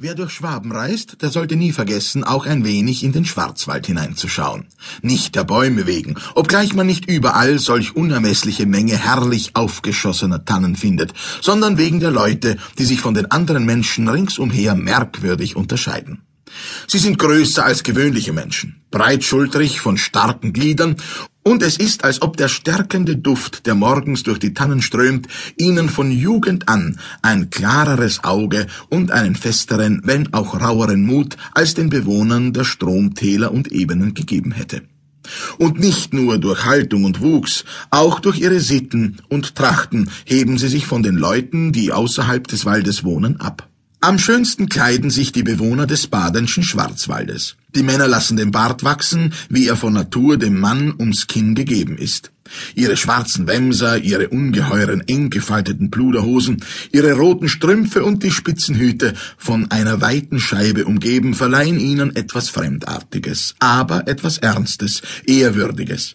Wer durch Schwaben reist, der sollte nie vergessen, auch ein wenig in den Schwarzwald hineinzuschauen. Nicht der Bäume wegen, obgleich man nicht überall solch unermessliche Menge herrlich aufgeschossener Tannen findet, sondern wegen der Leute, die sich von den anderen Menschen ringsumher merkwürdig unterscheiden. Sie sind größer als gewöhnliche Menschen, breitschultrig, von starken Gliedern, und es ist, als ob der stärkende Duft, der morgens durch die Tannen strömt, ihnen von Jugend an ein klareres Auge und einen festeren, wenn auch raueren Mut als den Bewohnern der Stromtäler und Ebenen gegeben hätte. Und nicht nur durch Haltung und Wuchs, auch durch ihre Sitten und Trachten heben sie sich von den Leuten, die außerhalb des Waldes wohnen, ab. Am schönsten kleiden sich die Bewohner des badenschen Schwarzwaldes. Die Männer lassen den Bart wachsen, wie er von Natur dem Mann ums Kinn gegeben ist. Ihre schwarzen Wämser, ihre ungeheuren eng gefalteten Pluderhosen, ihre roten Strümpfe und die Spitzenhüte, von einer weiten Scheibe umgeben, verleihen ihnen etwas Fremdartiges, aber etwas Ernstes, Ehrwürdiges.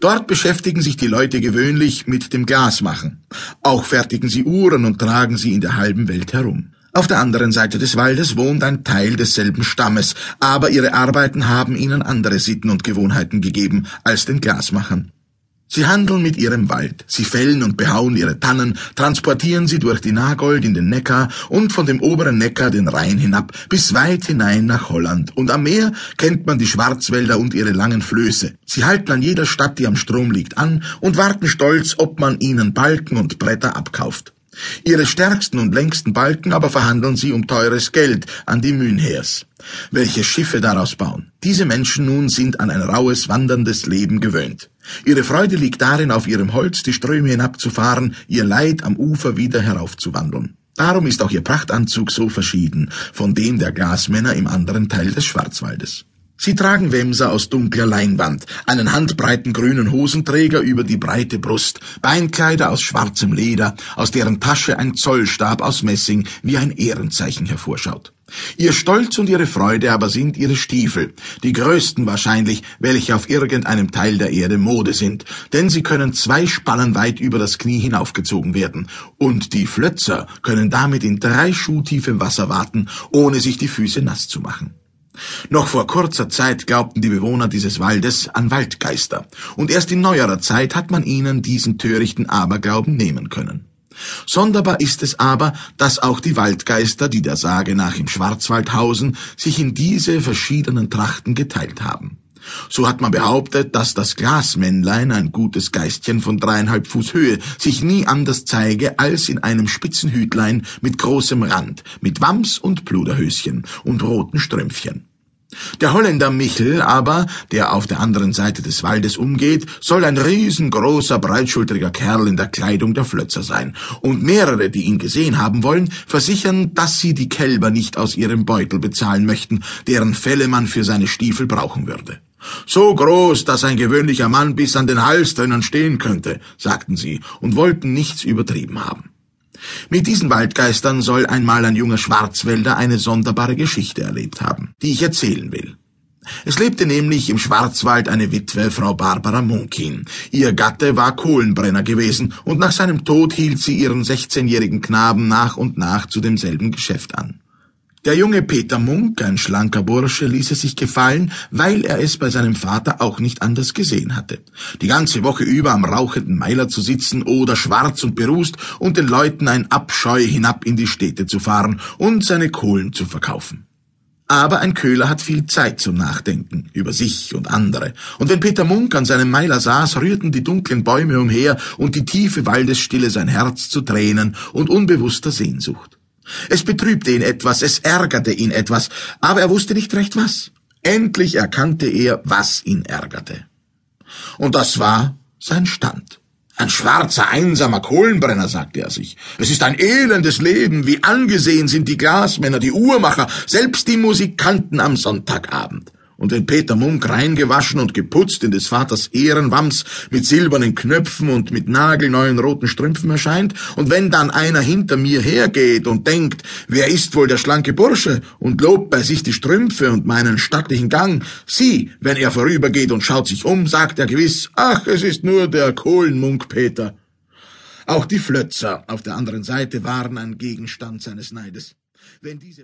Dort beschäftigen sich die Leute gewöhnlich mit dem Glasmachen. Auch fertigen sie Uhren und tragen sie in der halben Welt herum. Auf der anderen Seite des Waldes wohnt ein Teil desselben Stammes, aber ihre Arbeiten haben ihnen andere Sitten und Gewohnheiten gegeben als den Glasmachern. Sie handeln mit ihrem Wald, sie fällen und behauen ihre Tannen, transportieren sie durch die Nagold in den Neckar und von dem oberen Neckar den Rhein hinab bis weit hinein nach Holland. Und am Meer kennt man die Schwarzwälder und ihre langen Flöße. Sie halten an jeder Stadt, die am Strom liegt, an und warten stolz, ob man ihnen Balken und Bretter abkauft. Ihre stärksten und längsten Balken aber verhandeln sie um teures Geld an die Mühnheers, welche Schiffe daraus bauen. Diese Menschen nun sind an ein raues, wanderndes Leben gewöhnt. Ihre Freude liegt darin, auf ihrem Holz die Ströme hinabzufahren, ihr Leid am Ufer wieder heraufzuwandeln. Darum ist auch ihr Prachtanzug so verschieden von dem der Glasmänner im anderen Teil des Schwarzwaldes. Sie tragen Wämser aus dunkler Leinwand, einen handbreiten grünen Hosenträger über die breite Brust, Beinkleider aus schwarzem Leder, aus deren Tasche ein Zollstab aus Messing wie ein Ehrenzeichen hervorschaut. Ihr Stolz und ihre Freude aber sind ihre Stiefel, die größten wahrscheinlich, welche auf irgendeinem Teil der Erde Mode sind, denn sie können zwei Spannen weit über das Knie hinaufgezogen werden, und die Flötzer können damit in drei Schuh tiefem Wasser warten, ohne sich die Füße nass zu machen. Noch vor kurzer Zeit glaubten die Bewohner dieses Waldes an Waldgeister, und erst in neuerer Zeit hat man ihnen diesen törichten Aberglauben nehmen können. Sonderbar ist es aber, dass auch die Waldgeister, die der Sage nach im Schwarzwald hausen, sich in diese verschiedenen Trachten geteilt haben. So hat man behauptet, dass das Glasmännlein, ein gutes Geistchen von dreieinhalb Fuß Höhe, sich nie anders zeige als in einem Spitzenhütlein mit großem Rand, mit Wams und Pluderhöschen und roten Strümpfchen. Der Holländer Michel aber, der auf der anderen Seite des Waldes umgeht, soll ein riesengroßer, breitschultriger Kerl in der Kleidung der Flötzer sein, und mehrere, die ihn gesehen haben wollen, versichern, dass sie die Kälber nicht aus ihrem Beutel bezahlen möchten, deren Felle man für seine Stiefel brauchen würde. So groß, dass ein gewöhnlicher Mann bis an den Hals drinnen stehen könnte, sagten sie und wollten nichts übertrieben haben. Mit diesen Waldgeistern soll einmal ein junger Schwarzwälder eine sonderbare Geschichte erlebt haben, die ich erzählen will. Es lebte nämlich im Schwarzwald eine Witwe, Frau Barbara Munkin. Ihr Gatte war Kohlenbrenner gewesen, und nach seinem Tod hielt sie ihren sechzehnjährigen Knaben nach und nach zu demselben Geschäft an. Der junge Peter Munk, ein schlanker Bursche, ließ es sich gefallen, weil er es bei seinem Vater auch nicht anders gesehen hatte. Die ganze Woche über am rauchenden Meiler zu sitzen oder schwarz und berußt und den Leuten ein Abscheu hinab in die Städte zu fahren und seine Kohlen zu verkaufen. Aber ein Köhler hat viel Zeit zum Nachdenken über sich und andere. Und wenn Peter Munk an seinem Meiler saß, rührten die dunklen Bäume umher und die tiefe Waldesstille sein Herz zu Tränen und unbewusster Sehnsucht. Es betrübte ihn etwas, es ärgerte ihn etwas, aber er wusste nicht recht was. Endlich erkannte er, was ihn ärgerte. Und das war sein Stand. Ein schwarzer, einsamer Kohlenbrenner, sagte er sich. Es ist ein elendes Leben, wie angesehen sind die Glasmänner, die Uhrmacher, selbst die Musikanten am Sonntagabend und wenn Peter Munk reingewaschen und geputzt in des Vaters Ehrenwams mit silbernen Knöpfen und mit nagelneuen roten Strümpfen erscheint, und wenn dann einer hinter mir hergeht und denkt, wer ist wohl der schlanke Bursche, und lobt bei sich die Strümpfe und meinen stattlichen Gang, sieh, wenn er vorübergeht und schaut sich um, sagt er gewiss, ach, es ist nur der Kohlenmunk Peter. Auch die Flötzer auf der anderen Seite waren ein Gegenstand seines Neides. Wenn diese